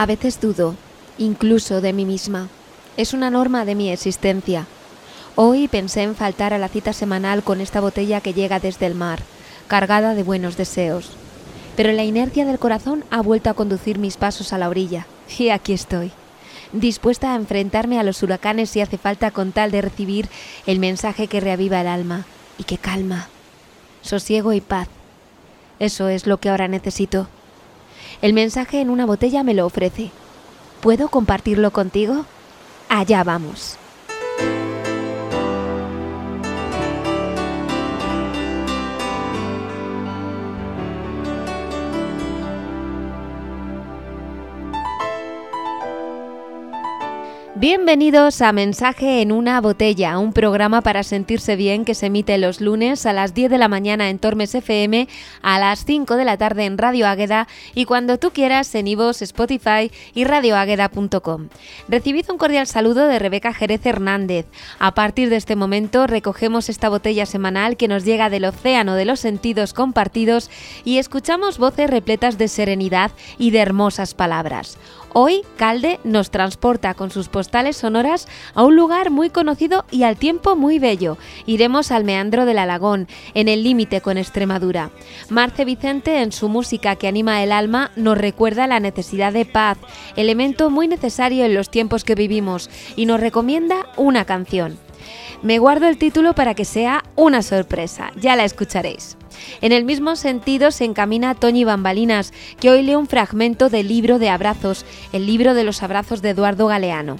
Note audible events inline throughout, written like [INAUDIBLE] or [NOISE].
A veces dudo, incluso de mí misma. Es una norma de mi existencia. Hoy pensé en faltar a la cita semanal con esta botella que llega desde el mar, cargada de buenos deseos. Pero la inercia del corazón ha vuelto a conducir mis pasos a la orilla, y aquí estoy, dispuesta a enfrentarme a los huracanes si hace falta con tal de recibir el mensaje que reaviva el alma y que calma. Sosiego y paz. Eso es lo que ahora necesito. El mensaje en una botella me lo ofrece. ¿Puedo compartirlo contigo? Allá vamos. Bienvenidos a Mensaje en una botella, un programa para sentirse bien que se emite los lunes a las 10 de la mañana en Tormes FM, a las 5 de la tarde en Radio Águeda y cuando tú quieras en Ivos, Spotify y radioágueda.com. Recibid un cordial saludo de Rebeca Jerez Hernández. A partir de este momento recogemos esta botella semanal que nos llega del océano de los sentidos compartidos y escuchamos voces repletas de serenidad y de hermosas palabras. Hoy Calde nos transporta con sus postales sonoras a un lugar muy conocido y al tiempo muy bello. Iremos al meandro del Alagón, en el límite con Extremadura. Marce Vicente, en su música que anima el alma, nos recuerda la necesidad de paz, elemento muy necesario en los tiempos que vivimos, y nos recomienda una canción. Me guardo el título para que sea una sorpresa, ya la escucharéis. En el mismo sentido se encamina Toñi Bambalinas, que hoy lee un fragmento del libro de abrazos, el libro de los abrazos de Eduardo Galeano.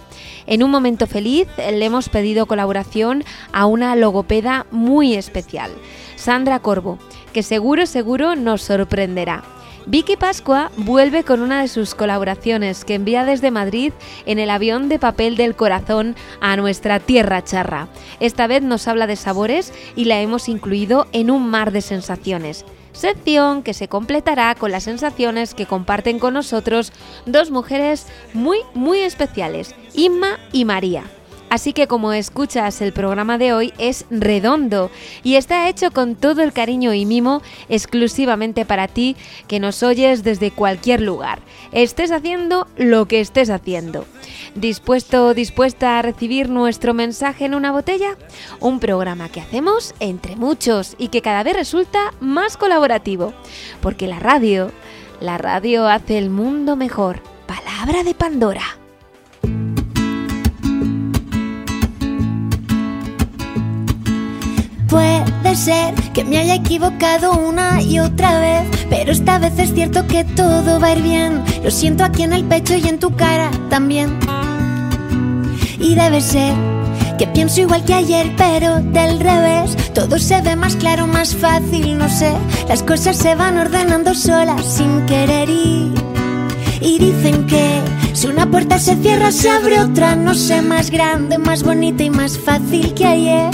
En un momento feliz le hemos pedido colaboración a una logopeda muy especial, Sandra Corvo, que seguro, seguro nos sorprenderá. Vicky Pascua vuelve con una de sus colaboraciones que envía desde Madrid en el avión de papel del corazón a nuestra tierra charra. Esta vez nos habla de sabores y la hemos incluido en un mar de sensaciones. Sección que se completará con las sensaciones que comparten con nosotros dos mujeres muy, muy especiales, Inma y María. Así que como escuchas, el programa de hoy es redondo y está hecho con todo el cariño y mimo exclusivamente para ti que nos oyes desde cualquier lugar. Estés haciendo lo que estés haciendo. ¿Dispuesto dispuesta a recibir nuestro mensaje en una botella? Un programa que hacemos entre muchos y que cada vez resulta más colaborativo. Porque la radio, la radio hace el mundo mejor. Palabra de Pandora. Puede ser que me haya equivocado una y otra vez, pero esta vez es cierto que todo va a ir bien. Lo siento aquí en el pecho y en tu cara también. Y debe ser que pienso igual que ayer, pero del revés. Todo se ve más claro, más fácil, no sé. Las cosas se van ordenando solas sin querer ir. Y dicen que si una puerta se cierra, se abre otra, no sé, más grande, más bonita y más fácil que ayer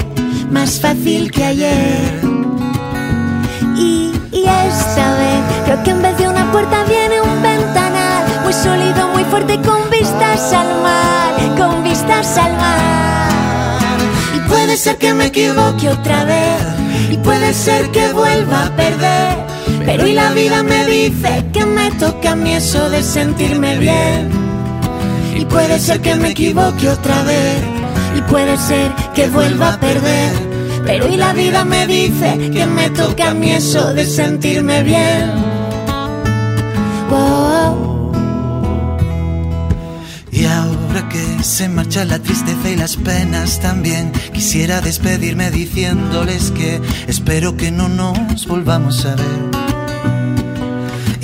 más fácil que ayer. Y, esta vez creo que en vez de una puerta viene un ventanal muy sólido, muy fuerte con vistas al mar, con vistas al mar. Y puede ser que me equivoque otra vez y puede ser que vuelva a perder. Pero hoy la vida me dice que me toca a mí eso de sentirme bien. Y puede ser que me equivoque otra vez y puede ser que vuelva a perder. Pero hoy la vida me dice que me toca a mí eso de sentirme bien. Y ahora que se marcha la tristeza y las penas también, quisiera despedirme diciéndoles que espero que no nos volvamos a ver.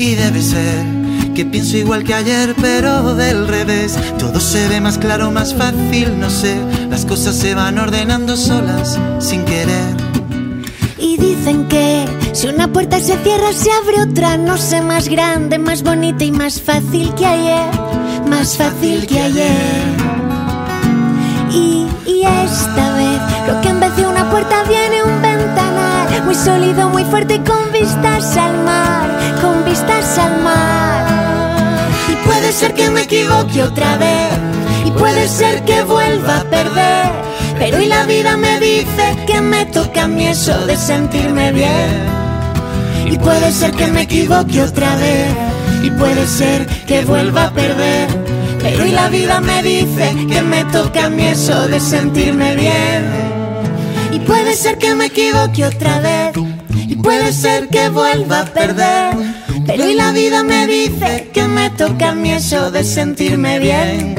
Y debe ser que pienso igual que ayer, pero del revés. Todo se ve más claro, más fácil, no sé. Las cosas se van ordenando solas, sin querer. Y dicen que si una puerta se cierra, se abre otra, no sé, más grande, más bonita y más fácil que ayer. Más fácil que ayer. Y, y esta vez, creo que en vez de una puerta viene un ventanal, muy sólido, muy fuerte, con vistas al mar, con vistas al mar. Puede ser que me equivoque otra vez y puede ser que vuelva a perder. Pero hoy la vida me dice que me toca a mí eso de sentirme bien. Y puede ser que me equivoque otra vez y puede ser que vuelva a perder. Pero y la vida me dice que me toca a mí eso de sentirme bien. Y puede ser que me equivoque otra vez y puede ser que vuelva a perder. Pero y la vida me dice que me toca a mí eso de sentirme bien.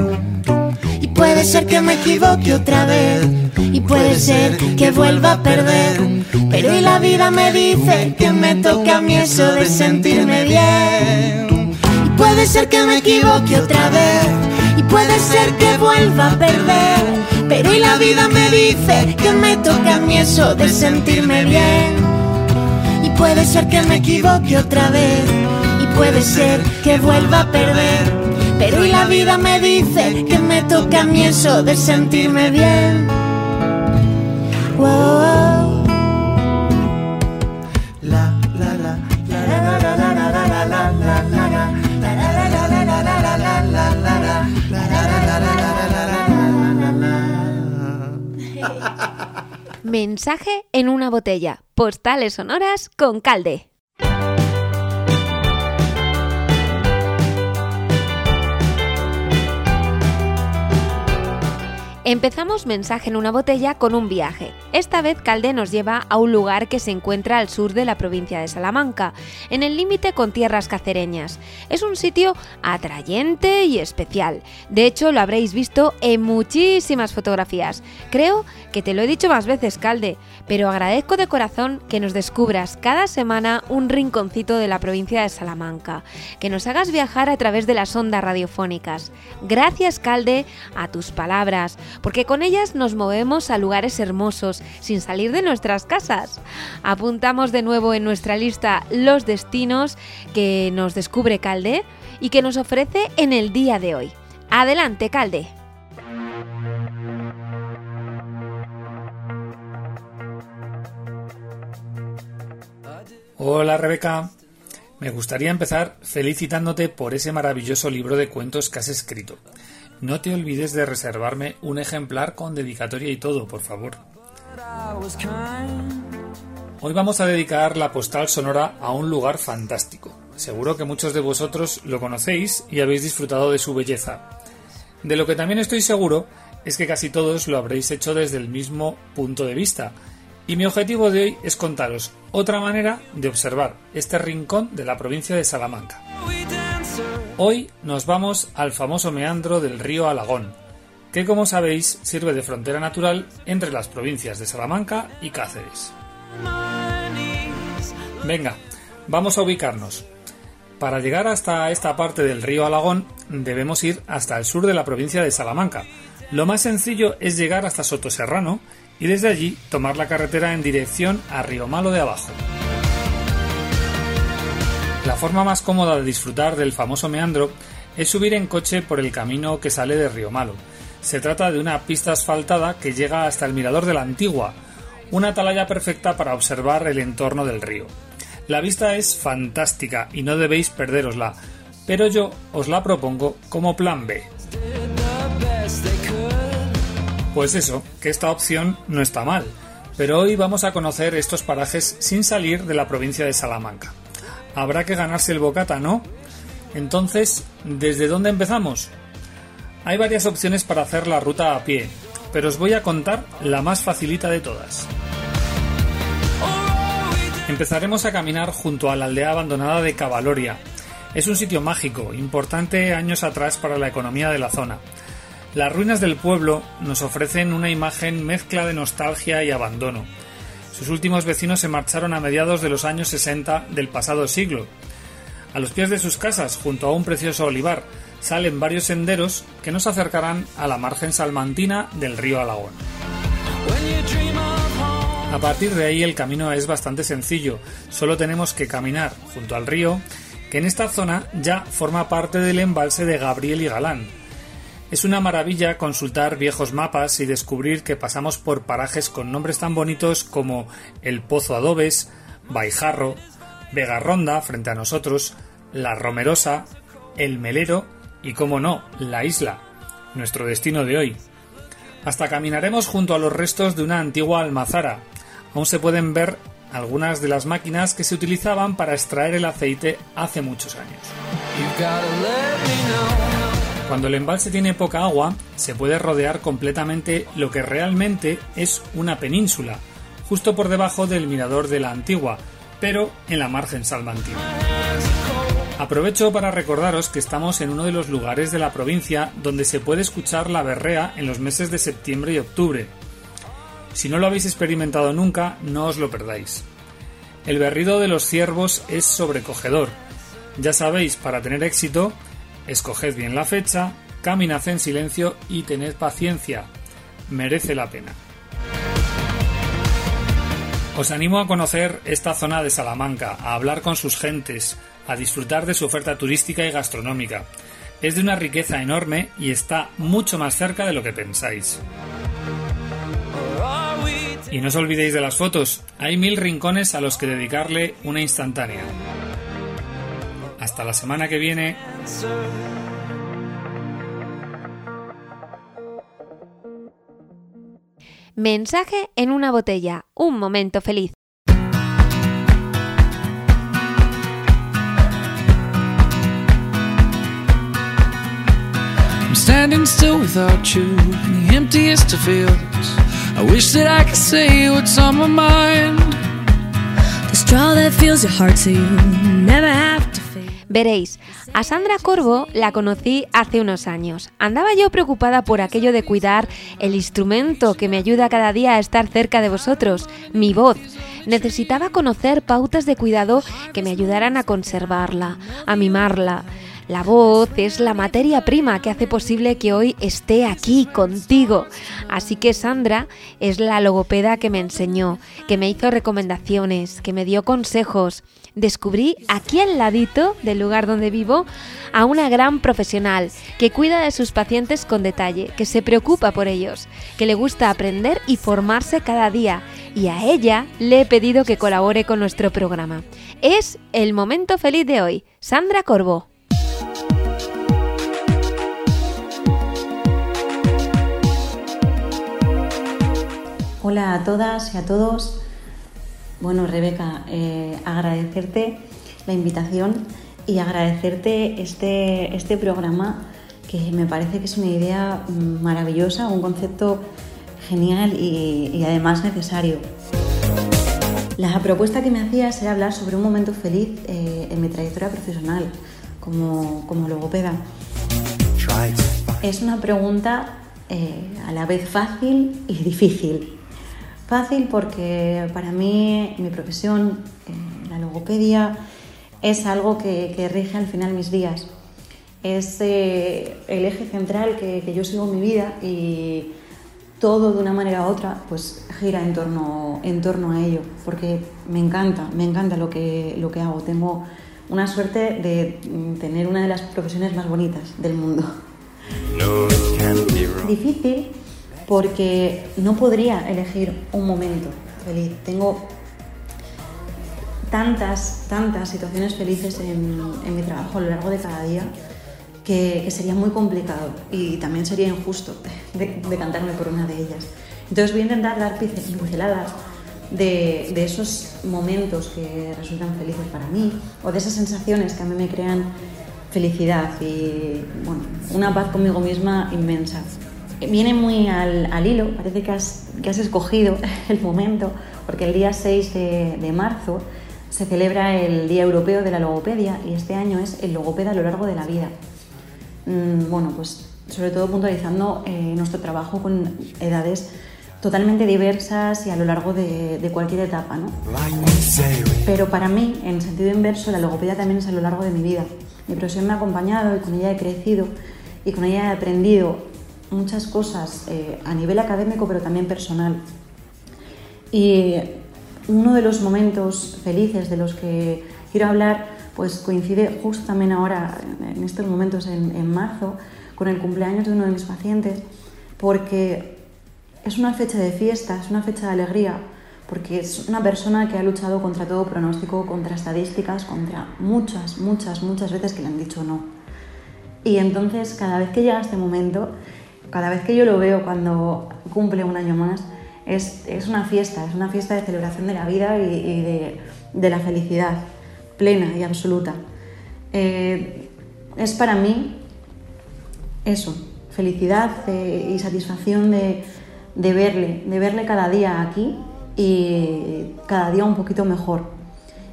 Y puede ser que me equivoque otra vez y puede ser que vuelva a perder. Pero y la vida me dice que me toca a mí eso de sentirme bien. Y puede ser que me equivoque otra vez y puede ser que vuelva a perder. Pero y la vida me dice que me toca a mí eso de sentirme bien. Y puede ser que me equivoque otra vez y puede ser que vuelva a perder. Pero y la vida me dice que me toca a mí eso de sentirme bien. Mensaje en una botella. Postales sonoras con calde. Empezamos mensaje en una botella con un viaje. Esta vez Calde nos lleva a un lugar que se encuentra al sur de la provincia de Salamanca, en el límite con tierras cacereñas. Es un sitio atrayente y especial. De hecho, lo habréis visto en muchísimas fotografías. Creo que te lo he dicho más veces, Calde, pero agradezco de corazón que nos descubras cada semana un rinconcito de la provincia de Salamanca, que nos hagas viajar a través de las ondas radiofónicas. Gracias, Calde, a tus palabras porque con ellas nos movemos a lugares hermosos sin salir de nuestras casas. Apuntamos de nuevo en nuestra lista los destinos que nos descubre Calde y que nos ofrece en el día de hoy. Adelante, Calde. Hola Rebeca, me gustaría empezar felicitándote por ese maravilloso libro de cuentos que has escrito. No te olvides de reservarme un ejemplar con dedicatoria y todo, por favor. Hoy vamos a dedicar la postal sonora a un lugar fantástico. Seguro que muchos de vosotros lo conocéis y habéis disfrutado de su belleza. De lo que también estoy seguro es que casi todos lo habréis hecho desde el mismo punto de vista. Y mi objetivo de hoy es contaros otra manera de observar este rincón de la provincia de Salamanca. Hoy nos vamos al famoso meandro del río Alagón, que como sabéis sirve de frontera natural entre las provincias de Salamanca y Cáceres. Venga, vamos a ubicarnos. Para llegar hasta esta parte del río Alagón debemos ir hasta el sur de la provincia de Salamanca. Lo más sencillo es llegar hasta Sotoserrano y desde allí tomar la carretera en dirección a Río Malo de abajo. La forma más cómoda de disfrutar del famoso meandro es subir en coche por el camino que sale de Río Malo. Se trata de una pista asfaltada que llega hasta el mirador de la Antigua, una atalaya perfecta para observar el entorno del río. La vista es fantástica y no debéis perderosla, pero yo os la propongo como plan B. Pues eso, que esta opción no está mal, pero hoy vamos a conocer estos parajes sin salir de la provincia de Salamanca habrá que ganarse el bocata, ¿no? Entonces, ¿desde dónde empezamos? Hay varias opciones para hacer la ruta a pie, pero os voy a contar la más facilita de todas. Empezaremos a caminar junto a la aldea abandonada de Cavaloria. Es un sitio mágico, importante años atrás para la economía de la zona. Las ruinas del pueblo nos ofrecen una imagen mezcla de nostalgia y abandono. Sus últimos vecinos se marcharon a mediados de los años 60 del pasado siglo. A los pies de sus casas, junto a un precioso olivar, salen varios senderos que nos acercarán a la margen salmantina del río Alagón. A partir de ahí el camino es bastante sencillo, solo tenemos que caminar junto al río, que en esta zona ya forma parte del embalse de Gabriel y Galán, es una maravilla consultar viejos mapas y descubrir que pasamos por parajes con nombres tan bonitos como El Pozo Adobes, Baijarro, Vega Ronda frente a nosotros, La Romerosa, El Melero y, como no, La Isla, nuestro destino de hoy. Hasta caminaremos junto a los restos de una antigua almazara. Aún se pueden ver algunas de las máquinas que se utilizaban para extraer el aceite hace muchos años. Cuando el embalse tiene poca agua, se puede rodear completamente lo que realmente es una península, justo por debajo del mirador de la Antigua, pero en la margen salmantina. Aprovecho para recordaros que estamos en uno de los lugares de la provincia donde se puede escuchar la berrea en los meses de septiembre y octubre. Si no lo habéis experimentado nunca, no os lo perdáis. El berrido de los ciervos es sobrecogedor. Ya sabéis, para tener éxito, escoged bien la fecha, caminad en silencio y tened paciencia. Merece la pena. Os animo a conocer esta zona de Salamanca, a hablar con sus gentes, a disfrutar de su oferta turística y gastronómica. Es de una riqueza enorme y está mucho más cerca de lo que pensáis. Y no os olvidéis de las fotos, hay mil rincones a los que dedicarle una instantánea. Hasta la semana que viene. Mensaje en una botella, un momento feliz. I'm standing still without you in the emptiest of fields. I wish that I could say what's on my mind. The straw that fills your heart so you never. Veréis, a Sandra Corvo la conocí hace unos años. Andaba yo preocupada por aquello de cuidar el instrumento que me ayuda cada día a estar cerca de vosotros, mi voz. Necesitaba conocer pautas de cuidado que me ayudaran a conservarla, a mimarla. La voz es la materia prima que hace posible que hoy esté aquí contigo. Así que Sandra es la logopeda que me enseñó, que me hizo recomendaciones, que me dio consejos. Descubrí aquí al ladito del lugar donde vivo a una gran profesional que cuida de sus pacientes con detalle, que se preocupa por ellos, que le gusta aprender y formarse cada día. Y a ella le he pedido que colabore con nuestro programa. Es el momento feliz de hoy. Sandra Corbo. Hola a todas y a todos. Bueno, Rebeca, eh, agradecerte la invitación y agradecerte este, este programa que me parece que es una idea maravillosa, un concepto genial y, y además necesario. La propuesta que me hacías era hablar sobre un momento feliz eh, en mi trayectoria profesional como, como logopeda. Es una pregunta eh, a la vez fácil y difícil. Fácil porque para mí mi profesión, eh, la logopedia, es algo que, que, rige al final mis días. Es eh, el eje central que, que, yo sigo en mi vida y todo de una manera u otra pues gira en torno, en torno a ello, porque me encanta, me encanta lo que, lo que hago. Tengo una suerte de tener una de las profesiones más bonitas del mundo. Difícil porque no podría elegir un momento feliz. Tengo tantas, tantas situaciones felices en, en mi trabajo a lo largo de cada día que, que, sería muy complicado y también sería injusto decantarme de por una de ellas. Entonces voy a intentar dar pinceladas de, de, esos momentos que resultan felices para mí o de esas sensaciones que a mí me crean felicidad y bueno, una paz conmigo misma inmensa. Viene muy al, al hilo, parece que has, que has, escogido [LAUGHS] el momento, porque el día 6 de, de, marzo se celebra el Día Europeo de la Logopedia y este año es el logopeda a lo largo de la vida. Mm, bueno, pues sobre todo puntualizando eh, nuestro trabajo con edades totalmente diversas y a lo largo de, de, cualquier etapa, ¿no? Pero para mí, en sentido inverso, la logopedia también es a lo largo de mi vida. Mi profesión me ha acompañado y con ella he crecido y con ella he aprendido muchas cosas eh, a nivel académico, pero también personal. Y uno de los momentos felices de los que quiero hablar, pues coincide justo también ahora, en estos momentos, en, en marzo, con el cumpleaños de uno de mis pacientes, porque es una fecha de fiesta, es una fecha de alegría, porque es una persona que ha luchado contra todo pronóstico, contra estadísticas, contra muchas, muchas, muchas veces que le han dicho no. Y entonces cada vez que llega este momento, cada vez que yo lo veo cuando cumple un año más, es, es una fiesta, es una fiesta de celebración de la vida y, de, de, la felicidad plena y absoluta. Eh, es para mí eso, felicidad eh, y satisfacción de, de verle, de verle cada día aquí y cada día un poquito mejor.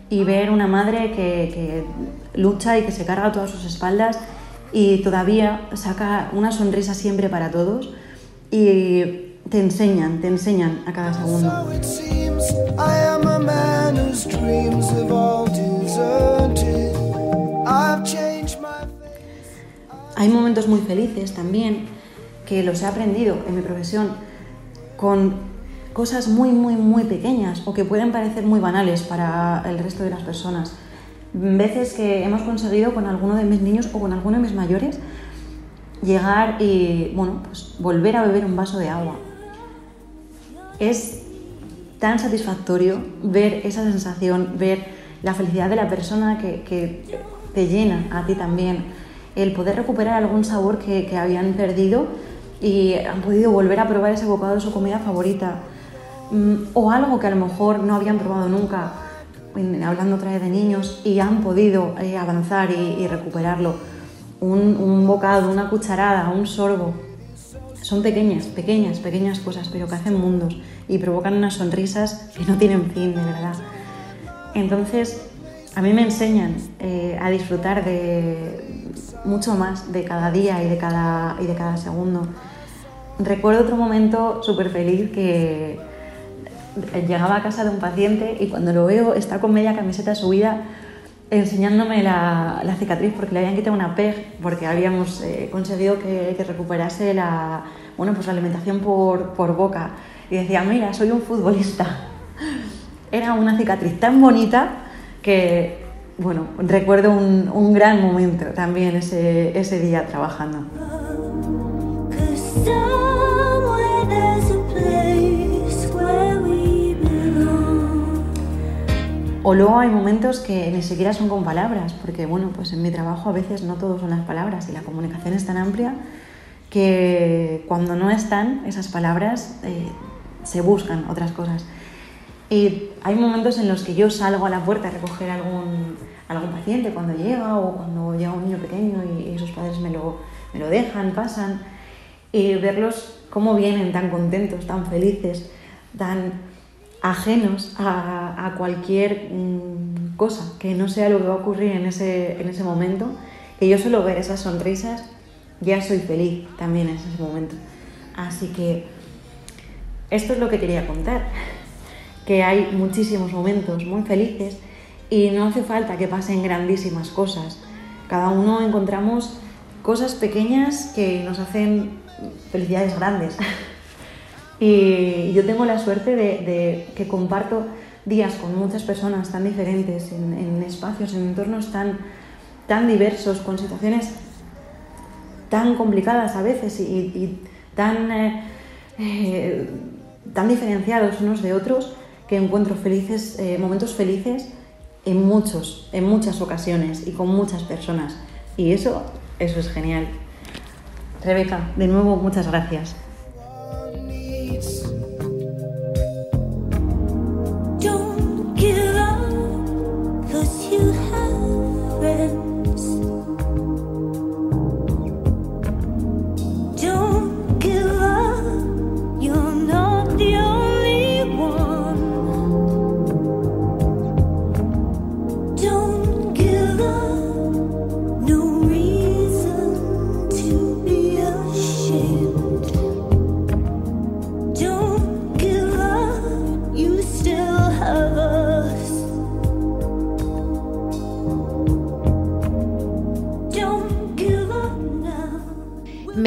Y ver una madre que, que lucha y que se carga todas sus espaldas y todavía saca una sonrisa siempre para todos y te enseñan, te enseñan a cada segundo. Hay momentos muy felices también que los he aprendido en mi profesión con cosas muy, muy, muy pequeñas o que pueden parecer muy banales para el resto de las personas. Veces que hemos conseguido con alguno de mis niños o con alguno de mis mayores llegar y, bueno, pues volver a beber un vaso de agua. Es tan satisfactorio ver esa sensación, ver la felicidad de la persona que, que te llena a ti también, el poder recuperar algún sabor que, que habían perdido y han podido volver a probar ese bocado de su comida favorita Mm, o algo que a lo mejor no habían probado nunca, hablando otra vez de niños, y han podido eh, avanzar y, y recuperarlo. Un, un bocado, una cucharada, un sorbo. Son pequeñas, pequeñas, pequeñas cosas, pero que hacen mundos y provocan unas sonrisas que no tienen fin, de verdad. Entonces, a mí me enseñan eh, a disfrutar de mucho más de cada día y de cada, y de cada segundo. Recuerdo otro momento súper feliz que llegaba a casa de un paciente y cuando lo veo está con media camiseta subida enseñándome la, la cicatriz porque le habían quitado una PEG porque habíamos eh, conseguido que, que recuperase la, bueno, pues la alimentación por, por boca y decía, mira, soy un futbolista. [LAUGHS] Era una cicatriz tan bonita que, bueno, recuerdo un, un gran momento también ese, ese día trabajando. O luego hay momentos que ni siquiera son con palabras, porque bueno, pues en mi trabajo a veces no todo son las palabras y la comunicación es tan amplia que cuando no están esas palabras eh, se buscan otras cosas. Y hay momentos en los que yo salgo a la puerta a recoger algún, algún paciente cuando llega o cuando llega un niño pequeño y, y sus padres me lo, me lo dejan, pasan, y verlos cómo vienen tan contentos, tan felices, tan ajenos a, a cualquier mm, cosa que no sea lo que va a ocurrir en ese, en ese momento, que yo suelo ver esas sonrisas, ya soy feliz también en ese momento. Así que esto es lo que quería contar, que hay muchísimos momentos muy felices y no hace falta que pasen grandísimas cosas. Cada uno encontramos cosas pequeñas que nos hacen felicidades grandes. Y yo tengo la suerte de, que comparto días con muchas personas tan diferentes, en, espacios, en entornos tan, tan diversos, con situaciones tan complicadas a veces y, y tan, eh, eh, tan diferenciados unos de otros, que encuentro felices, eh, momentos felices en muchos, en muchas ocasiones y con muchas personas. Y eso, eso es genial. Rebeca, de nuevo, muchas gracias.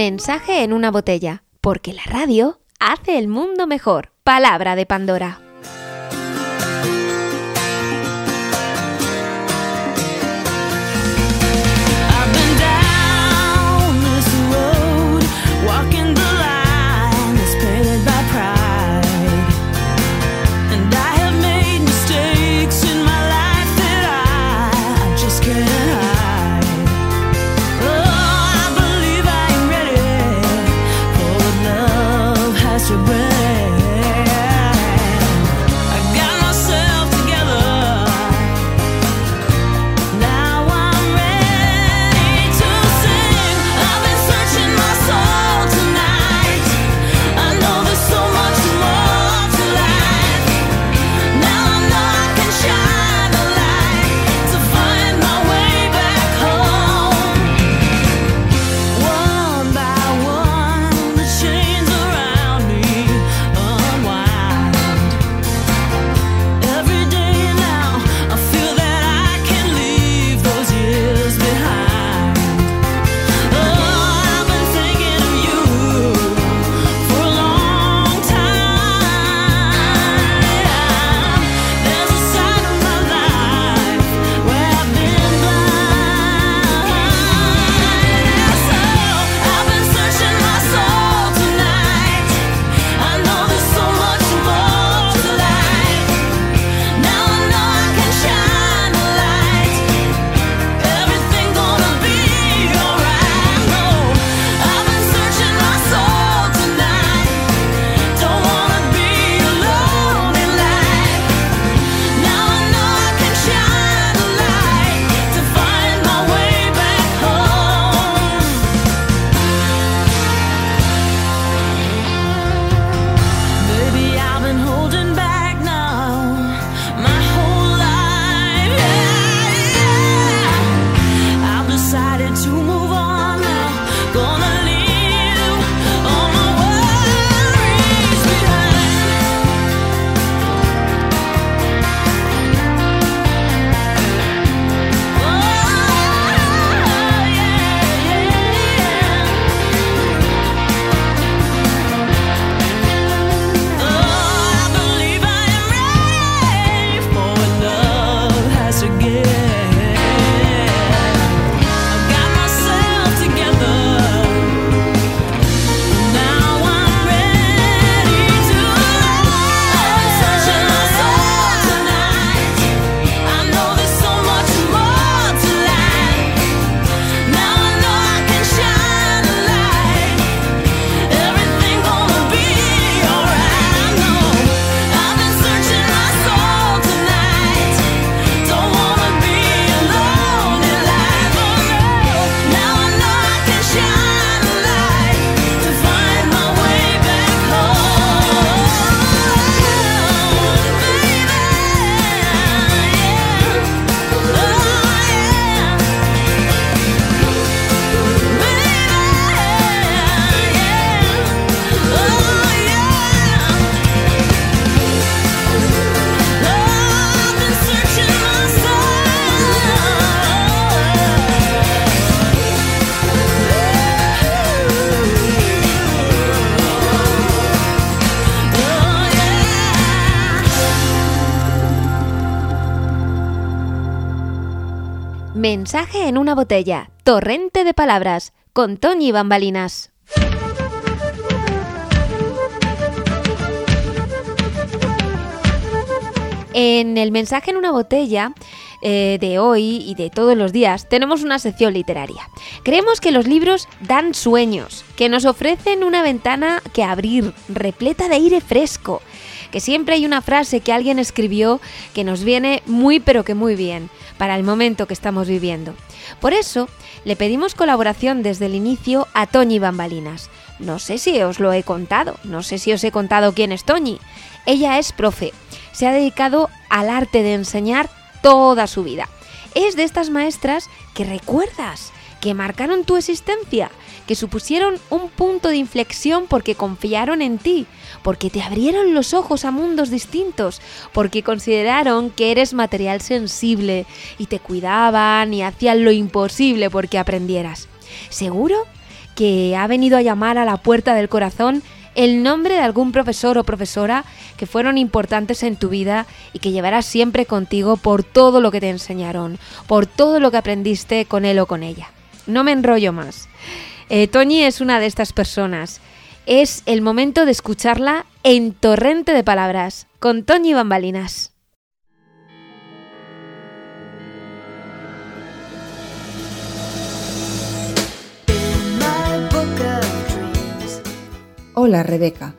Mensaje en una botella, porque la radio hace el mundo mejor. Palabra de Pandora. Mensaje en una botella, torrente de palabras, con Toñi Bambalinas. En el mensaje en una botella eh, de hoy y de todos los días tenemos una sección literaria. Creemos que los libros dan sueños, que nos ofrecen una ventana que abrir, repleta de aire fresco, que siempre hay una frase que alguien escribió que nos viene muy pero que muy bien para el momento que estamos viviendo. Por eso, le pedimos colaboración desde el inicio a Toñi Bambalinas. No sé si os lo he contado, no sé si os he contado quién es Toñi. Ella es profe, se ha dedicado al arte de enseñar toda su vida. Es de estas maestras que recuerdas, que marcaron tu existencia, supusieron un punto de inflexión porque confiaron en ti, porque te abrieron los ojos a mundos distintos, porque consideraron que eres material sensible y te cuidaban y hacían lo imposible porque aprendieras. ¿Seguro que ha venido a llamar a la puerta del corazón el nombre de algún profesor o profesora que fueron importantes en tu vida y que llevarás siempre contigo por todo lo que te enseñaron, por todo lo que aprendiste con él o con ella. No me enrollo más. Eh, Toñi es una de estas personas. Es el momento de escucharla en Torrente de Palabras, con Toñi Bambalinas. Hola Rebeca.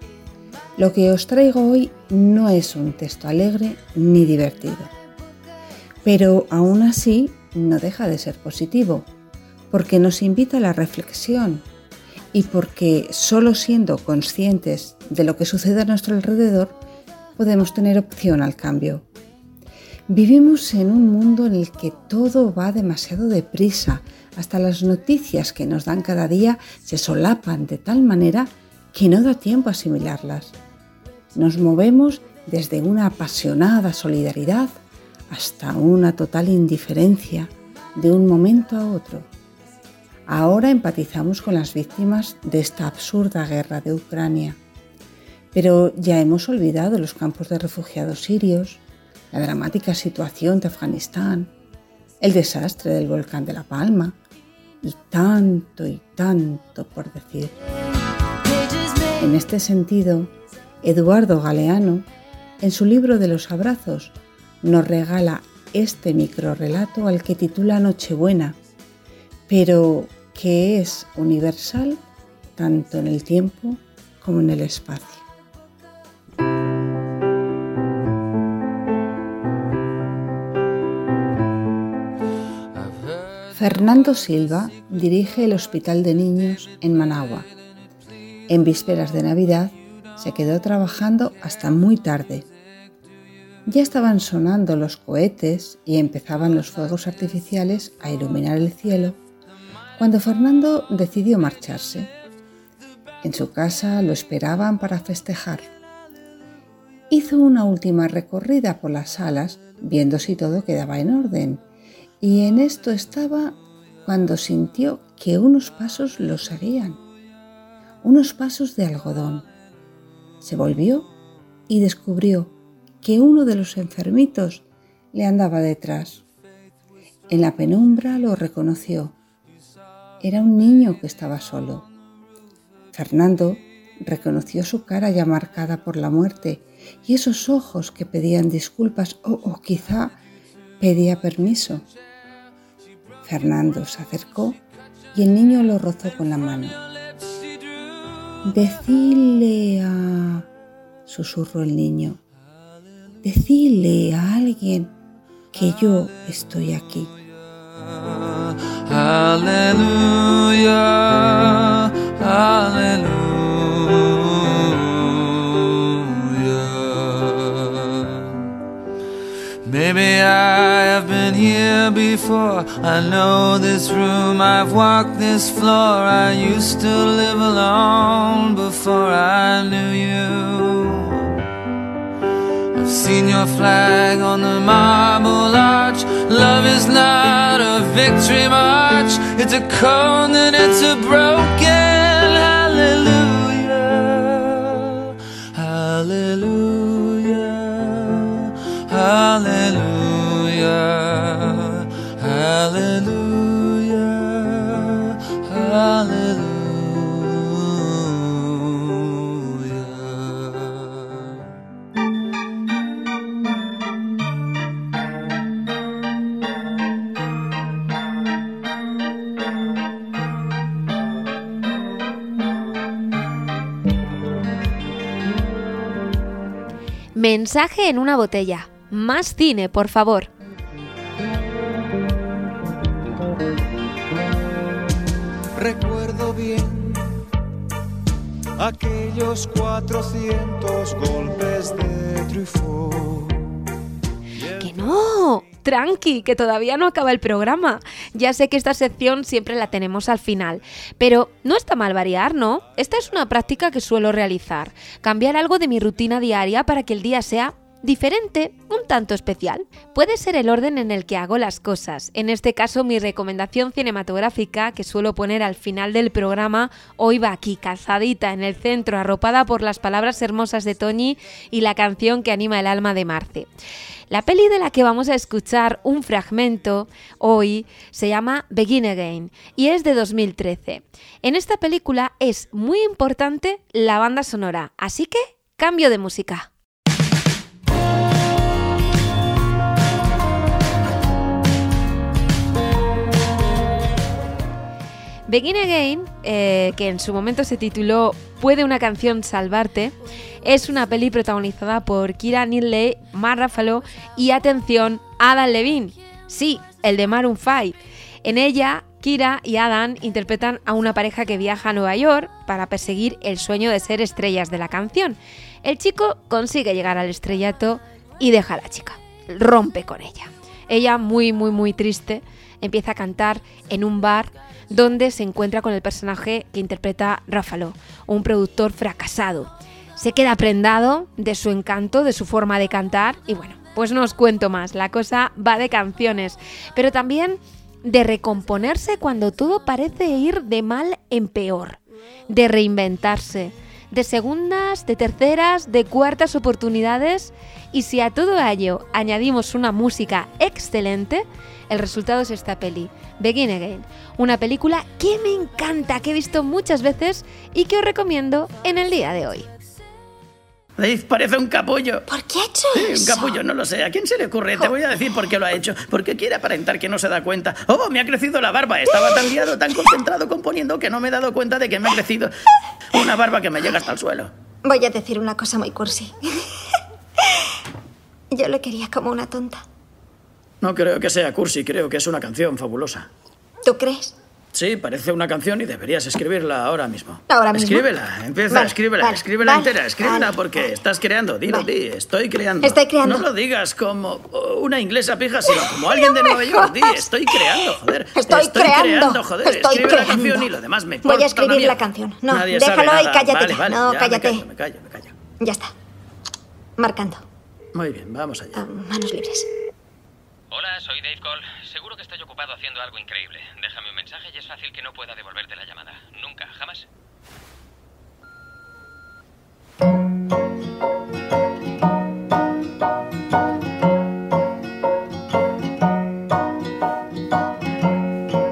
Lo que os traigo hoy no es un texto alegre ni divertido, pero aún así no deja de ser positivo, porque nos invita a la reflexión y porque solo siendo conscientes de lo que sucede a nuestro alrededor podemos tener opción al cambio. Vivimos en un mundo en el que todo va demasiado deprisa, hasta las noticias que nos dan cada día se solapan de tal manera que no da tiempo a asimilarlas. Nos movemos desde una apasionada solidaridad hasta una total indiferencia de un momento a otro. Ahora empatizamos con las víctimas de esta absurda guerra de Ucrania, pero ya hemos olvidado los campos de refugiados sirios, la dramática situación de Afganistán, el desastre del volcán de La Palma y tanto y tanto por decir. En este sentido, Eduardo Galeano, en su libro de los abrazos, nos regala este microrelato al que titula Nochebuena, pero que es universal tanto en el tiempo como en el espacio. Fernando Silva dirige el Hospital de Niños en Managua. En vísperas de Navidad se quedó trabajando hasta muy tarde. Ya estaban sonando los cohetes y empezaban los fuegos artificiales a iluminar el cielo cuando Fernando decidió marcharse. En su casa lo esperaban para festejar. Hizo una última recorrida por las salas viendo si todo quedaba en orden y en esto estaba cuando sintió que unos pasos lo seguían, unos pasos de algodón. Se volvió y descubrió que uno de los enfermitos le andaba detrás. En la penumbra lo reconoció. Era un niño que estaba solo. Fernando reconoció su cara ya marcada por la muerte y esos ojos que pedían disculpas o, quizá pedía permiso. Fernando se acercó y el niño lo rozó con la mano. Decile a... susurró el niño. Decile a alguien que yo estoy aquí. Hallelujah, hallelujah. Maybe I have been here before. I know this room, I've walked this floor. I used to live alone before I knew you. Seen your flag on the marble arch. Love is not a victory march, it's a cold and it's a broken hallelujah. Hallelujah. Hallelujah. Hallelujah, Mensaje en una botella. Más cine, por favor. Recuerdo bien aquellos 400 golpes de Truffaut. Que no, tranqui, que todavía no acaba el programa. Ya sé que esta sección siempre la tenemos al final, pero no está mal variar, ¿no? Esta es una práctica que suelo realizar, cambiar algo de mi rutina diaria para que el día sea diferente, un tanto especial. Puede ser el orden en el que hago las cosas. En este caso, mi recomendación cinematográfica, que suelo poner al final del programa, hoy va aquí, calzadita en el centro, arropada por las palabras hermosas de Toñi y la canción que anima el alma de Marce. La peli de la que vamos a escuchar un fragmento hoy se llama Begin Again y es de 2013. En esta película es muy importante la banda sonora, así que cambio de música. Begin Again, eh, que en su momento se tituló ¿Puede una canción salvarte? Es una peli protagonizada por Kira Knightley, Mark Ruffalo y, atención, Adam Levine. Sí, el de Maroon 5. En ella, Kira y Adam interpretan a una pareja que viaja a Nueva York para perseguir el sueño de ser estrellas de la canción. El chico consigue llegar al estrellato y deja a la chica. Rompe con ella. Ella, muy, muy, muy triste, empieza a cantar en un bar donde se encuentra con el personaje que interpreta Ruffalo, un productor fracasado. Se queda prendado de su encanto, de su forma de cantar y bueno, pues no os cuento más, la cosa va de canciones, pero también de recomponerse cuando todo parece ir de mal en peor, de reinventarse, de segundas, de terceras, de cuartas oportunidades y si a todo ello añadimos una música excelente, el resultado es esta peli, Begin Again, una película que me encanta, que he visto muchas veces y que os recomiendo en el día de hoy. Dave parece un capullo. ¿Por qué ha hecho Sí, un eso? capullo, no lo sé. ¿A quién se le ocurre? Te voy a decir por qué lo ha hecho. Porque quiere aparentar que no se da cuenta. ¡Oh, me ha crecido la barba! Estaba tan liado, tan concentrado componiendo que no me he dado cuenta de que me ha crecido una barba que me llega hasta el suelo. Voy a decir una cosa muy cursi. [LAUGHS] Yo le quería como una tonta. No creo que sea cursi, creo que es una canción fabulosa. ¿Tú crees? Sí, parece una canción y deberías escribirla ahora mismo. ¿Ahora mismo? Escríbela, empieza, Vale, escríbela, vale, escríbela vale, entera, escríbela porque estás creando. Dilo, di, estoy creando. Estoy creando. No lo digas como oh, una inglesa pija, sino [LAUGHS] como alguien de Nueva York. Di, estoy creando, joder. Estoy creando, joder. estoy Escribe la creando. canción y lo demás me Voy a escribir la canción. No, Nadie déjalo nada. cállate ya. No, ya, cállate. Me callo, me callo, me callo. Ya está. Marcando. Muy bien, vamos allá. Ah, manos libres. Hola, soy Dave Cole. Seguro que estoy ocupado haciendo algo increíble. Déjame un mensaje y es fácil que no pueda devolverte la llamada. Nunca, jamás.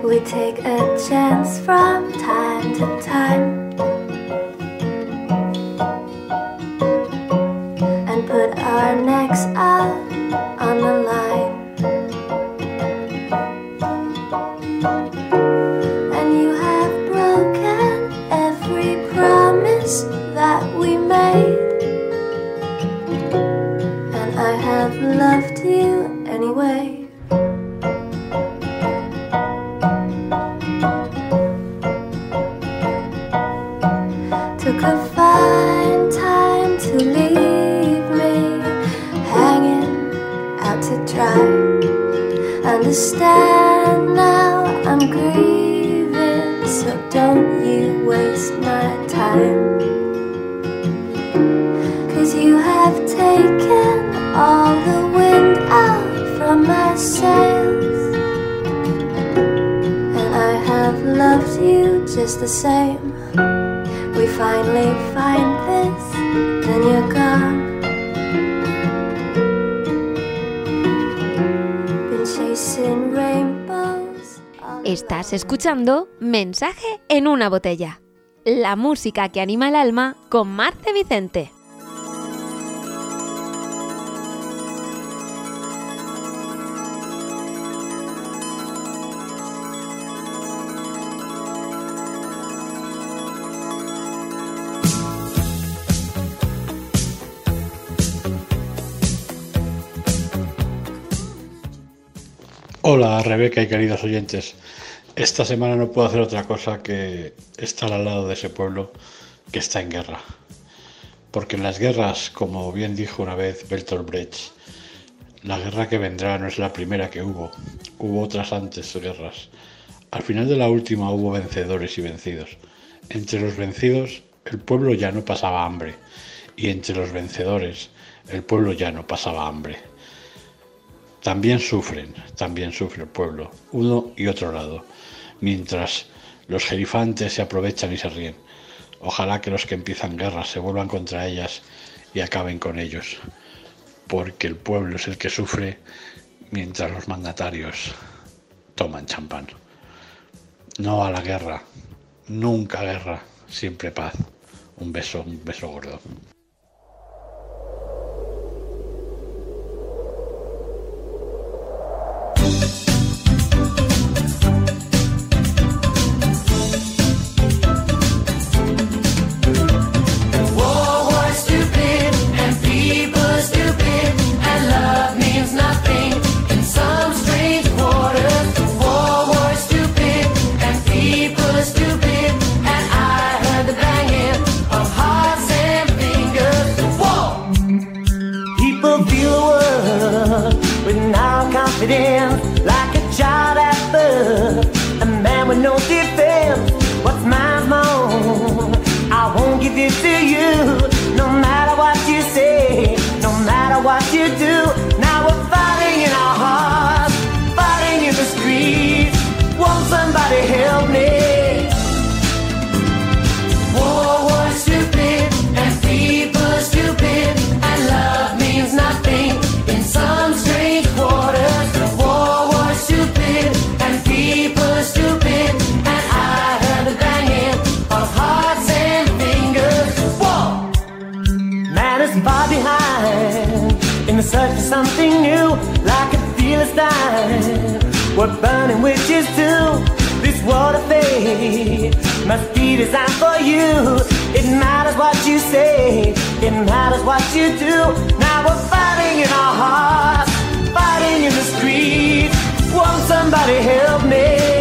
We take a chance from time to time and put our necks out on the escuchando Mensaje en una botella. La música que anima el alma con Marce Vicente. Hola Rebeca y queridos oyentes. Esta semana no puedo hacer otra cosa que estar al lado de ese pueblo que está en guerra. Porque en las guerras, como bien dijo una vez Bertolt Brecht, la guerra que vendrá no es la primera que hubo. Hubo otras antes guerras. Al final de la última hubo vencedores y vencidos. Entre los vencidos el pueblo ya no pasaba hambre. Y entre los vencedores el pueblo ya no pasaba hambre. También sufren, también sufre el pueblo, uno y otro lado, mientras los gerifantes se aprovechan y se ríen. Ojalá que los que empiezan guerras se vuelvan contra ellas y acaben con ellos, porque el pueblo es el que sufre mientras los mandatarios toman champán. No a la guerra, nunca guerra, siempre paz. Un beso, un beso gordo. Somebody help me? War was stupid and people stupid and love means nothing in some strange quarters. War was stupid and people stupid and I heard the banging of hearts and fingers. War. Man is far behind in the search for something new, like a Philistine. We're burning witches too. Must be designed for you. It matters what you say, it matters what you do. Now we're fighting in our hearts, fighting in the streets. Won't somebody help me?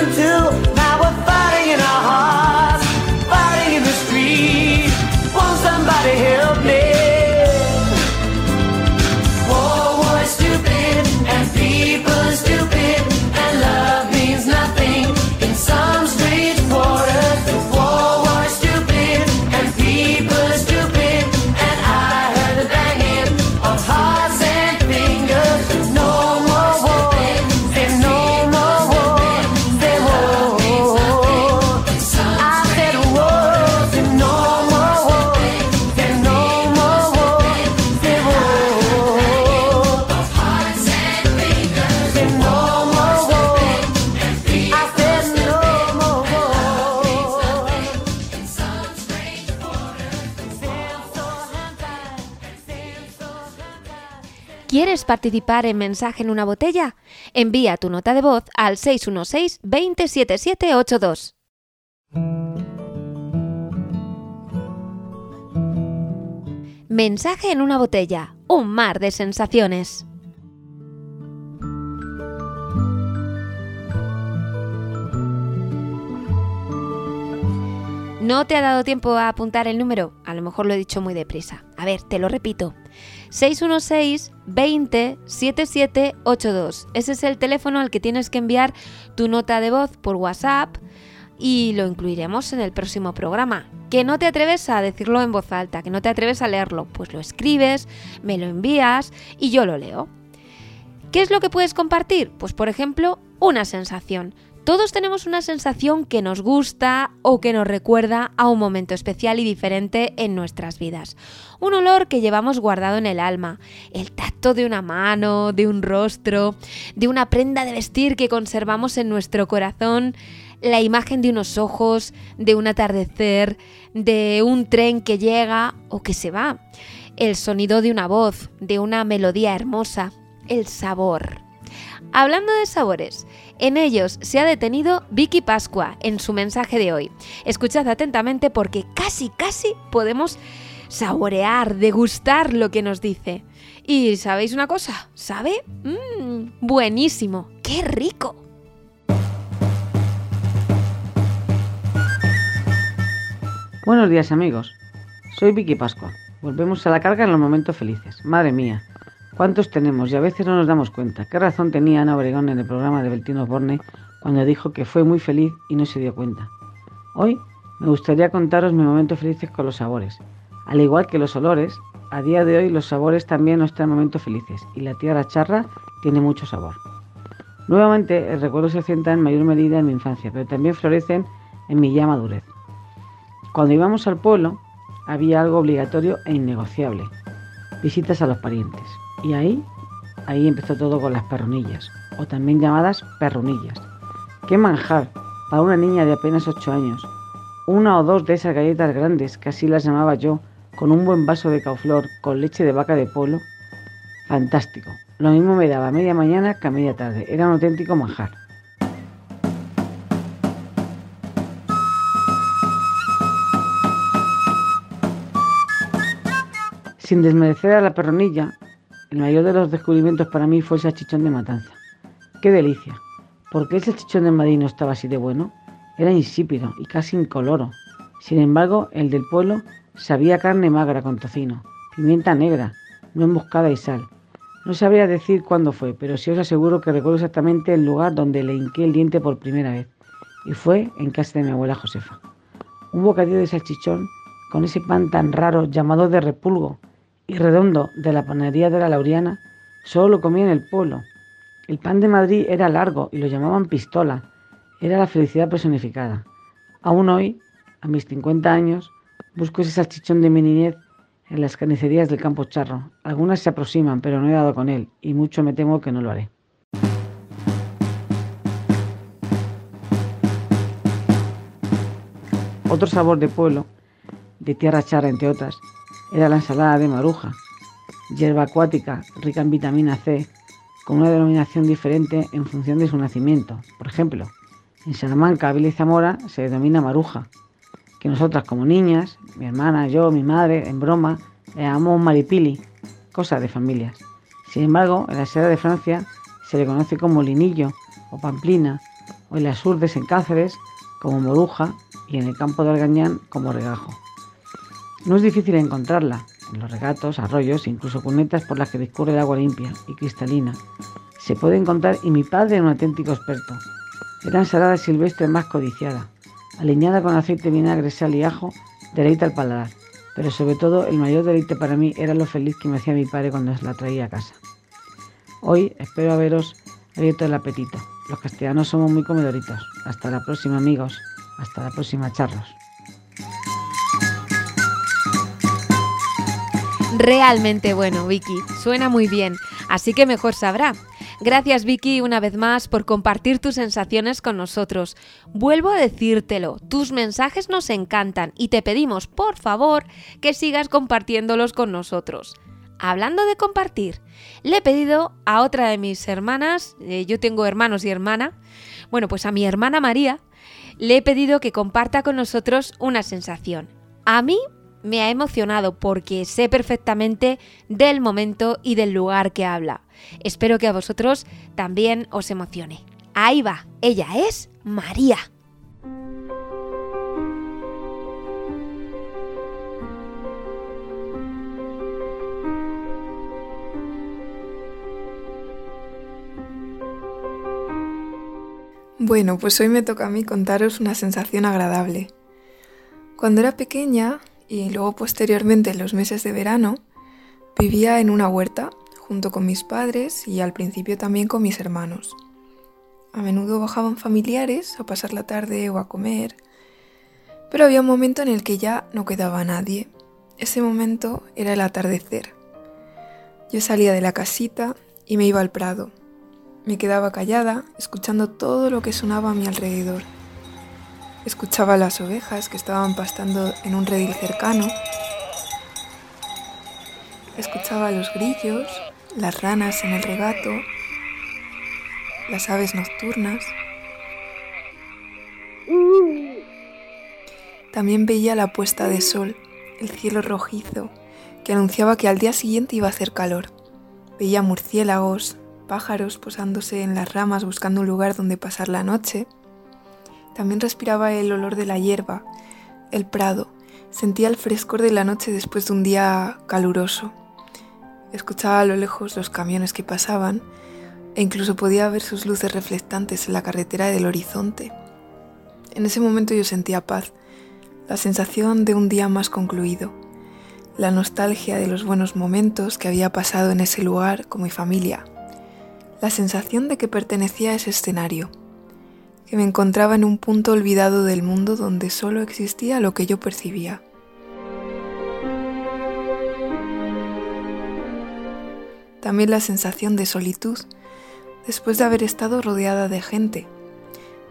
to participar en Mensaje en una botella? Envía tu nota de voz al 616 207782. Mensaje en una botella, un mar de sensaciones. ¿No te ha dado tiempo a apuntar el número? A lo mejor lo he dicho muy deprisa. A ver, te lo repito. 616 20 7782. Ese es el teléfono al que tienes que enviar tu nota de voz por WhatsApp y lo incluiremos en el próximo programa. Que no te atreves a decirlo en voz alta, que no te atreves a leerlo, pues lo escribes, me lo envías y yo lo leo. ¿Qué es lo que puedes compartir? Pues por ejemplo, una sensación. Todos tenemos una sensación que nos gusta o que nos recuerda a un momento especial y diferente en nuestras vidas. Un olor que llevamos guardado en el alma, el tacto de una mano, de un rostro, de una prenda de vestir que conservamos en nuestro corazón, la imagen de unos ojos, de un atardecer, de un tren que llega o que se va, el sonido de una voz, de una melodía hermosa, el sabor. Hablando de sabores, en ellos se ha detenido Vicky Pascua en su mensaje de hoy. Escuchad atentamente porque casi, casi podemos saborear, degustar lo que nos dice. Y ¿sabéis una cosa? ¿Sabe? Mmm, buenísimo, qué rico. Buenos días amigos, soy Vicky Pascua. Volvemos a la carga en los momentos felices. Madre mía, ¿cuántos tenemos? Y a veces no nos damos cuenta. ¿Qué razón tenía Ana Obregón en el programa de Beltino Borne cuando dijo que fue muy feliz y no se dio cuenta? Hoy me gustaría contaros mis momentos felices con los sabores. Al igual que los olores, a día de hoy los sabores también nos traen momentos felices y la tierra charra tiene mucho sabor. Nuevamente, el recuerdo se centra en mayor medida en mi infancia, pero también florecen en mi ya madurez. Cuando íbamos al pueblo, había algo obligatorio e innegociable, visitas a los parientes. Y ahí, ahí empezó todo con las perronillas, o también llamadas perronillas. ¡Qué manjar! Para una niña de apenas 8 años. Una o dos de esas galletas grandes, que así las llamaba yo, con un buen vaso de cauflor, con leche de vaca de polo. Fantástico. Lo mismo me daba a media mañana que a media tarde. Era un auténtico manjar. Sin desmerecer a la perronilla, el mayor de los descubrimientos para mí fue el salchichón de matanza. ¡Qué delicia! ¿Por qué el salchichón de Madrid no estaba así de bueno? Era insípido y casi incoloro. Sin embargo, el del pueblo sabía carne magra con tocino, pimienta negra, no emboscada y sal. No sabría decir cuándo fue, pero sí os aseguro que recuerdo exactamente el lugar donde le hinqué el diente por primera vez. Y fue en casa de mi abuela Josefa. Un bocadillo de salchichón con ese pan tan raro llamado de repulgo y redondo de la panadería de la Laureana, solo lo comía en el pueblo. El pan de Madrid era largo y lo llamaban pistola. Era la felicidad personificada. Aún hoy, a mis 50 años, busco ese salchichón de mi niñez en las carnicerías del campo charro. Algunas se aproximan, pero no he dado con él, y mucho me temo que no lo haré. Otro sabor de pueblo, de tierra charra entre otras, era la ensalada de maruja, hierba acuática rica en vitamina C, con una denominación diferente en función de su nacimiento. Por ejemplo, en Salamanca, Vila y Zamora se denomina maruja, que nosotras como niñas, mi hermana, yo, mi madre, en broma, le llamamos maripili, cosa de familias. Sin embargo, en la sierra de Francia se le conoce como linillo o pamplina, o en las urdes en Cáceres como moruja y en el campo de Argañán como regajo. No es difícil encontrarla en los regatos, arroyos, incluso cunetas por las que discurre el agua limpia y cristalina. Se puede encontrar y mi padre era un auténtico experto. Era ensalada silvestre más codiciada, aliñada con aceite, vinagre, sal y ajo, deleita al paladar. Pero sobre todo el mayor deleite para mí era lo feliz que me hacía mi padre cuando la traía a casa. Hoy espero haberos abierto el apetito. Los castellanos somos muy comedoritos. Hasta la próxima amigos. Hasta la próxima charlos. Realmente bueno, Vicky. Suena muy bien, así que mejor sabrá. Gracias Vicky una vez más por compartir tus sensaciones con nosotros. Vuelvo a decírtelo, tus mensajes nos encantan y te pedimos por favor que sigas compartiéndolos con nosotros. hablando de compartir, le he pedido a otra de mis hermanas, eh, yo tengo hermanos y hermana, bueno, pues a mi hermana María, le he pedido que comparta con nosotros una sensación. A mí me ha emocionado porque sé perfectamente del momento y del lugar que habla. Espero que a vosotros también os emocione. Ahí va, ella es María. Bueno, pues hoy me toca a mí contaros una sensación agradable. Cuando era pequeña y luego posteriormente en los meses de verano, vivía en una huerta junto con mis padres y al principio también con mis hermanos. A menudo bajaban familiares a pasar la tarde o a comer, pero había un momento en el que ya no quedaba nadie. Ese momento era el atardecer. Yo salía de la casita y me iba al prado. Me quedaba callada, escuchando todo lo que sonaba a mi alrededor. Escuchaba las ovejas que estaban pastando en un redil cercano. Escuchaba los grillos, las ranas en el regato, las aves nocturnas. También veía la puesta de sol, el cielo rojizo, que anunciaba que al día siguiente iba a hacer calor. Veía murciélagos, pájaros posándose en las ramas buscando un lugar donde pasar la noche. También respiraba el olor de la hierba, el prado, sentía el frescor de la noche después de un día caluroso. Escuchaba a lo lejos los camiones que pasaban e incluso podía ver sus luces reflectantes en la carretera del horizonte. En ese momento yo sentía paz, la sensación de un día más concluido, la nostalgia de los buenos momentos que había pasado en ese lugar con mi familia, la sensación de que pertenecía a ese escenario, que me encontraba en un punto olvidado del mundo donde solo existía lo que yo percibía. También la sensación de solitud, después de haber estado rodeada de gente,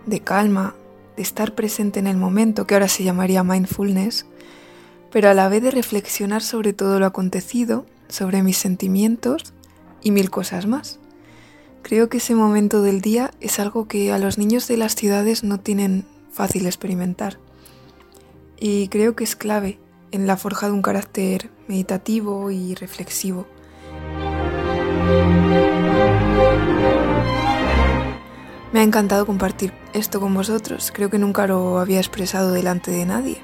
de calma, de estar presente en el momento, que ahora se llamaría mindfulness, pero a la vez de reflexionar sobre todo lo acontecido, sobre mis sentimientos y mil cosas más. Creo que ese momento del día es algo que a los niños de las ciudades no tienen fácil experimentar. Y creo que es clave en la forja de un carácter meditativo y reflexivo. Me ha encantado compartir esto con vosotros. Creo que nunca lo había expresado delante de nadie.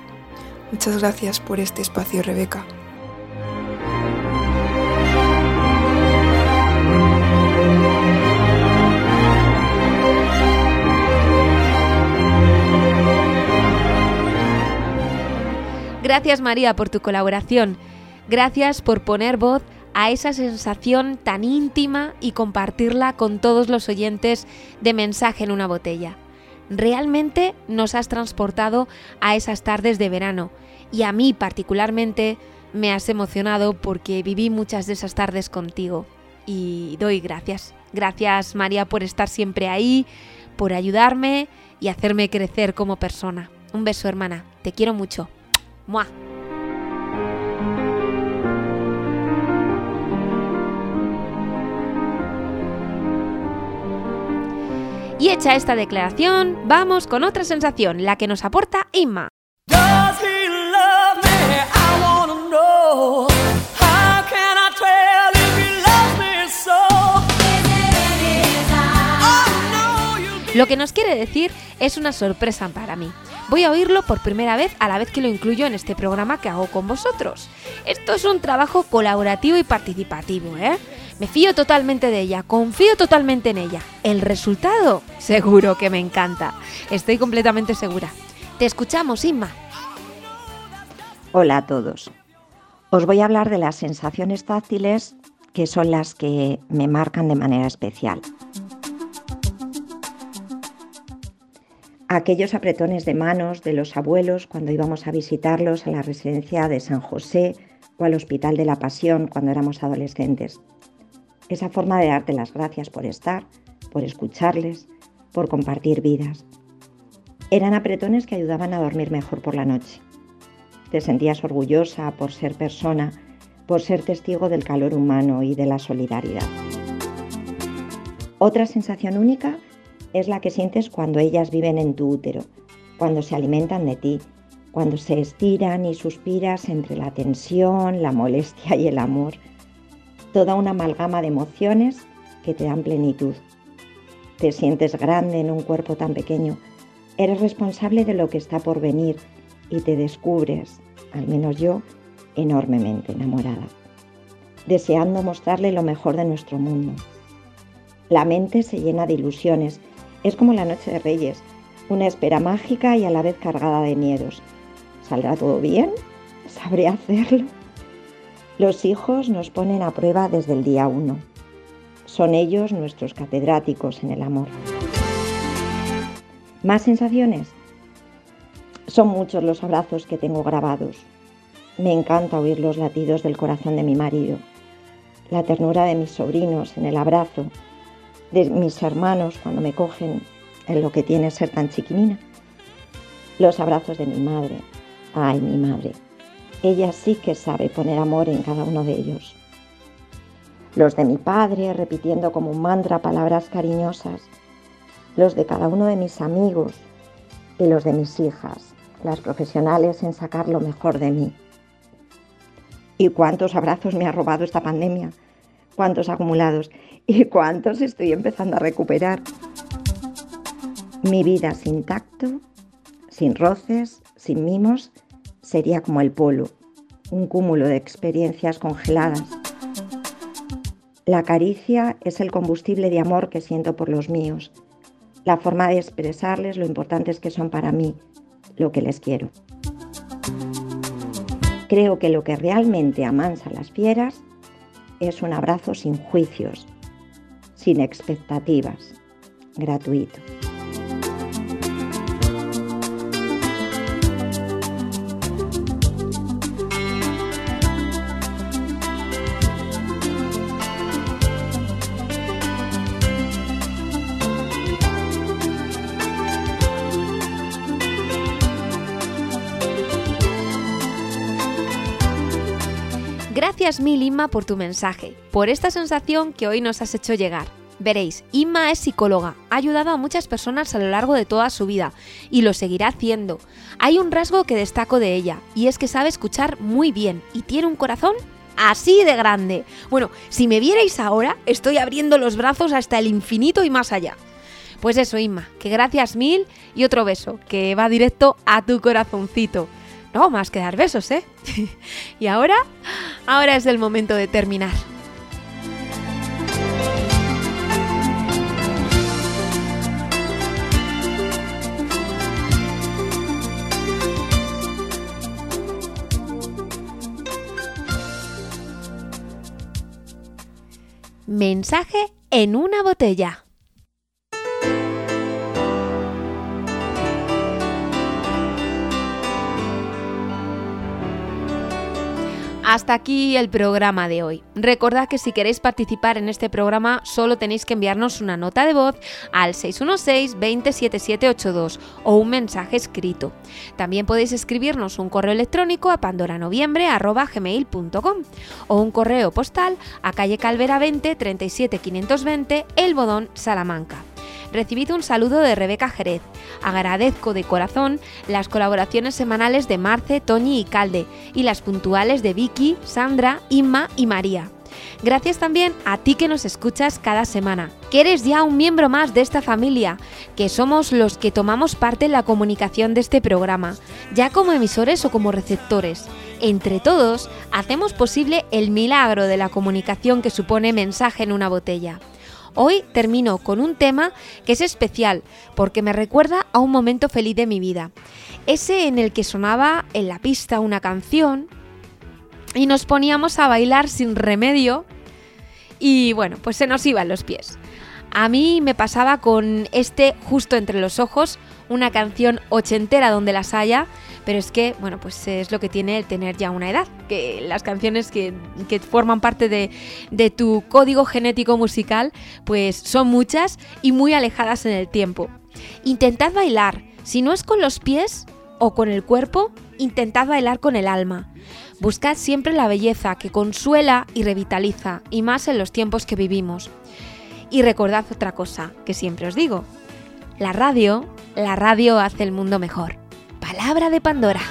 Muchas gracias por este espacio, Rebeca. Gracias María por tu colaboración. Gracias por poner voz a esa sensación tan íntima y compartirla con todos los oyentes de mensaje en una botella. Realmente nos has transportado a esas tardes de verano y a mí particularmente me has emocionado porque viví muchas de esas tardes contigo y doy gracias. Gracias María por estar siempre ahí, por ayudarme y hacerme crecer como persona. Un beso hermana, te quiero mucho. ¡Mua! Y hecha esta declaración, vamos con otra sensación, la que nos aporta Inma. So? Lo que nos quiere decir es una sorpresa para mí. Voy a oírlo por primera vez a la vez que lo incluyo en este programa que hago con vosotros. Esto es un trabajo colaborativo y participativo, ¿eh? Me fío totalmente de ella, confío totalmente en ella. El resultado, seguro que me encanta. Estoy completamente segura. Te escuchamos, Inma. Hola a todos. Os voy a hablar de las sensaciones táctiles que son las que me marcan de manera especial. Aquellos apretones de manos de los abuelos cuando íbamos a visitarlos a la residencia de San José o al Hospital de la Pasión cuando éramos adolescentes. Esa forma de darte las gracias por estar, por escucharles, por compartir vidas. Eran apretones que ayudaban a dormir mejor por la noche. Te sentías orgullosa por ser persona, por ser testigo del calor humano y de la solidaridad. Otra sensación única es la que sientes cuando ellas viven en tu útero, cuando se alimentan de ti, cuando se estiran y suspiras entre la tensión, la molestia y el amor. Toda una amalgama de emociones que te dan plenitud. Te sientes grande en un cuerpo tan pequeño. Eres responsable de lo que está por venir y te descubres, al menos yo, enormemente enamorada, deseando mostrarle lo mejor de nuestro mundo. La mente se llena de ilusiones. Es como la noche de Reyes, una espera mágica y a la vez cargada de miedos. ¿Saldrá todo bien? ¿Sabré hacerlo? Los hijos nos ponen a prueba desde el día uno. Son ellos nuestros catedráticos en el amor. ¿Más sensaciones? Son muchos los abrazos que tengo grabados. Me encanta oír los latidos del corazón de mi marido, la ternura de mis sobrinos en el abrazo, de mis hermanos cuando me cogen en lo que tiene ser tan chiquinina, los abrazos de mi madre. Ay, mi madre. Ella sí que sabe poner amor en cada uno de ellos. Los de mi padre repitiendo como un mantra palabras cariñosas. Los de cada uno de mis amigos y los de mis hijas, las profesionales en sacar lo mejor de mí. ¿Y cuántos abrazos me ha robado esta pandemia? ¿Cuántos acumulados? ¿Y cuántos estoy empezando a recuperar? Mi vida sin tacto, sin roces, sin mimos, sería como el polo, un cúmulo de experiencias congeladas. La caricia es el combustible de amor que siento por los míos, la forma de expresarles lo importantes que son para mí, lo que les quiero. Creo que lo que realmente amansa a las fieras es un abrazo sin juicios, sin expectativas, gratuito. Mil, Inma, por tu mensaje, por esta sensación que hoy nos has hecho llegar. Veréis, Inma es psicóloga, ha ayudado a muchas personas a lo largo de toda su vida y lo seguirá haciendo. Hay un rasgo que destaco de ella y es que sabe escuchar muy bien y tiene un corazón así de grande. Bueno, si me vierais ahora, estoy abriendo los brazos hasta el infinito y más allá. Pues eso, Inma, que gracias mil y otro beso que va directo a tu corazoncito. No, más que dar besos, ¿eh? [LAUGHS] y ahora, ahora es el momento de terminar. Mensaje en una botella. Hasta aquí el programa de hoy. Recordad que si queréis participar en este programa solo tenéis que enviarnos una nota de voz al 616-207782 o un mensaje escrito. También podéis escribirnos un correo electrónico a pandoranoviembre.gmail.com o un correo postal a calle Calvera 20 37 520 El Bodón, Salamanca recibid un saludo de Rebeca Jerez. Agradezco de corazón las colaboraciones semanales de Marce, Toñi y Calde y las puntuales de Vicky, Sandra, Inma y María. Gracias también a ti que nos escuchas cada semana, que eres ya un miembro más de esta familia, que somos los que tomamos parte en la comunicación de este programa, ya como emisores o como receptores. Entre todos, hacemos posible el milagro de la comunicación que supone mensaje en una botella. Hoy termino con un tema que es especial porque me recuerda a un momento feliz de mi vida. Ese en el que sonaba en la pista una canción y nos poníamos a bailar sin remedio y bueno, pues se nos iban los pies. A mí me pasaba con este justo entre los ojos, una canción ochentera donde las haya, pero es que, bueno, pues es lo que tiene el tener ya una edad, que las canciones que, que forman parte de, de tu código genético musical, pues son muchas y muy alejadas en el tiempo. Intentad bailar, si no es con los pies o con el cuerpo, intentad bailar con el alma, Buscad siempre la belleza que consuela y revitaliza, y más en los tiempos que vivimos. Y recordad otra cosa que siempre os digo. La radio, la radio hace el mundo mejor. Palabra de Pandora.